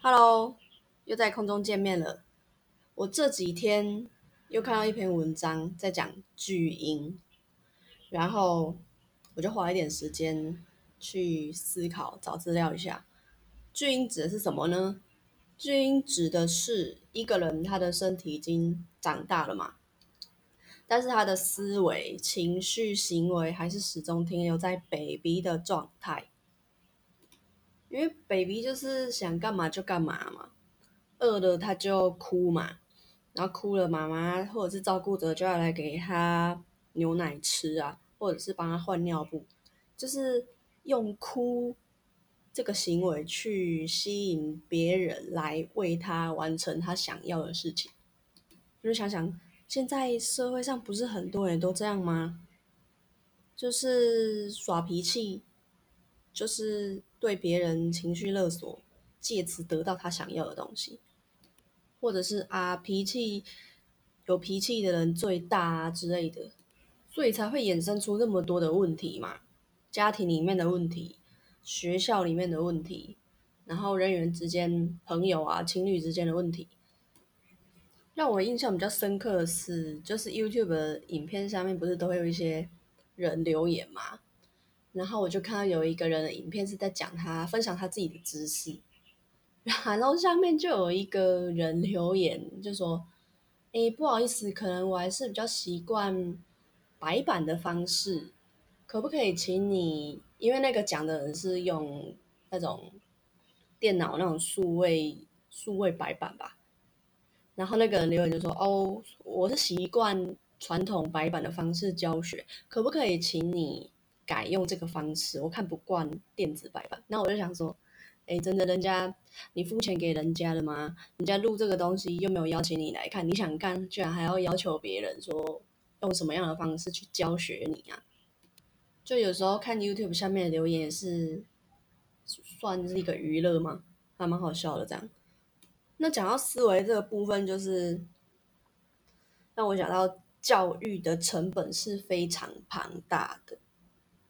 Hello，又在空中见面了。我这几天又看到一篇文章在讲巨婴，然后我就花一点时间去思考、找资料一下。巨婴指的是什么呢？巨婴指的是一个人他的身体已经长大了嘛，但是他的思维、情绪、行为还是始终停留在 baby 的状态。因为 baby 就是想干嘛就干嘛嘛，饿了他就哭嘛，然后哭了妈妈或者是照顾者就要来给他牛奶吃啊，或者是帮他换尿布，就是用哭这个行为去吸引别人来为他完成他想要的事情。就是想想现在社会上不是很多人都这样吗？就是耍脾气。就是对别人情绪勒索，借此得到他想要的东西，或者是啊脾气有脾气的人最大啊之类的，所以才会衍生出那么多的问题嘛。家庭里面的问题，学校里面的问题，然后人员之间、朋友啊、情侣之间的问题。让我印象比较深刻的是，就是 YouTube 的影片下面不是都会有一些人留言嘛？然后我就看到有一个人的影片是在讲他分享他自己的知识，然后下面就有一个人留言就说：“哎，不好意思，可能我还是比较习惯白板的方式，可不可以请你？因为那个讲的人是用那种电脑那种数位数位白板吧。然后那个人留言就说：哦，我是习惯传统白板的方式教学，可不可以请你？”改用这个方式，我看不惯电子白板。那我就想说，哎，真的，人家你付钱给人家了吗？人家录这个东西又没有邀请你来看，你想干，居然还要要求别人说用什么样的方式去教学你啊？就有时候看 YouTube 下面的留言也是算是一个娱乐吗？还蛮好笑的这样。那讲到思维这个部分，就是让我想到教育的成本是非常庞大的。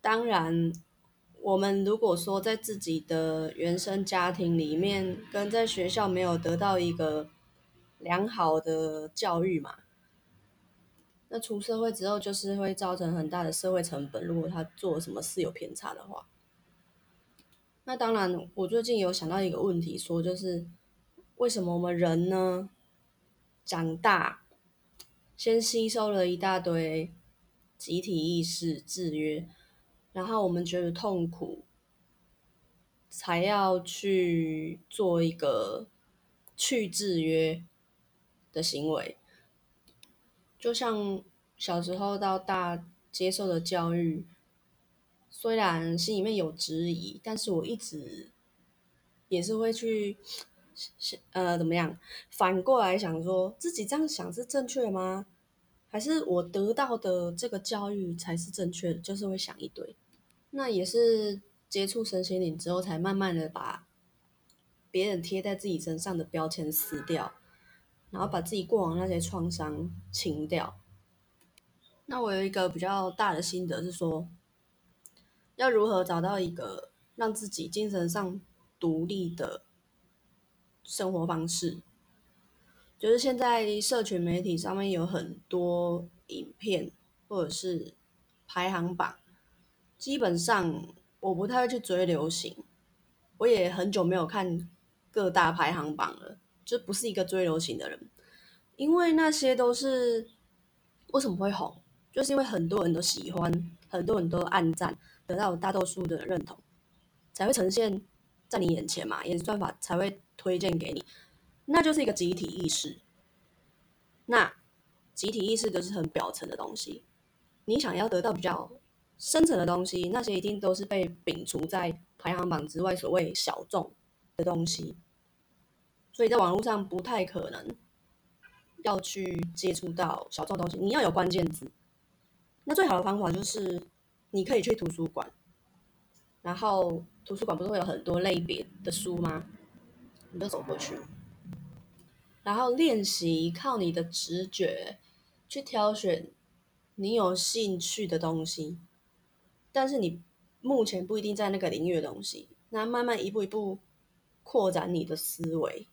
当然，我们如果说在自己的原生家庭里面，跟在学校没有得到一个良好的教育嘛，那出社会之后就是会造成很大的社会成本。如果他做什么事有偏差的话，那当然，我最近有想到一个问题，说就是为什么我们人呢，长大先吸收了一大堆集体意识制约。然后我们觉得痛苦，才要去做一个去制约的行为。就像小时候到大接受的教育，虽然心里面有质疑，但是我一直也是会去想，呃，怎么样？反过来想，说自己这样想是正确的吗？还是我得到的这个教育才是正确的？就是会想一堆。那也是接触身心灵之后，才慢慢的把别人贴在自己身上的标签撕掉，然后把自己过往那些创伤清掉。那我有一个比较大的心得是说，要如何找到一个让自己精神上独立的生活方式？就是现在社群媒体上面有很多影片或者是排行榜。基本上我不太会去追流行，我也很久没有看各大排行榜了，就不是一个追流行的人，因为那些都是为什么会红，就是因为很多人都喜欢，很多人都暗赞，得到大多数的认同，才会呈现在你眼前嘛，演算法才会推荐给你，那就是一个集体意识，那集体意识都是很表层的东西，你想要得到比较。深层的东西，那些一定都是被摒除在排行榜之外，所谓小众的东西，所以在网络上不太可能要去接触到小众东西。你要有关键字，那最好的方法就是你可以去图书馆，然后图书馆不是会有很多类别的书吗？你就走过去，然后练习靠你的直觉去挑选你有兴趣的东西。但是你目前不一定在那个领域的东西，那慢慢一步一步扩展你的思维。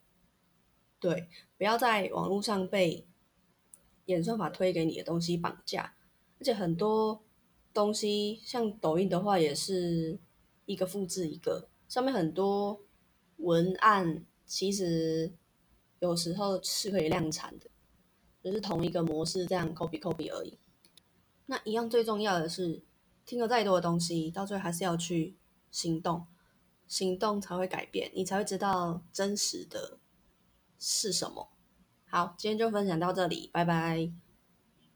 对，不要在网络上被演算法推给你的东西绑架，而且很多东西像抖音的话，也是一个复制一个，上面很多文案其实有时候是可以量产的，只是同一个模式这样 copy copy 而已。那一样最重要的是，听了再多的东西，到最后还是要去行动，行动才会改变，你才会知道真实的是什么。好，今天就分享到这里，拜拜。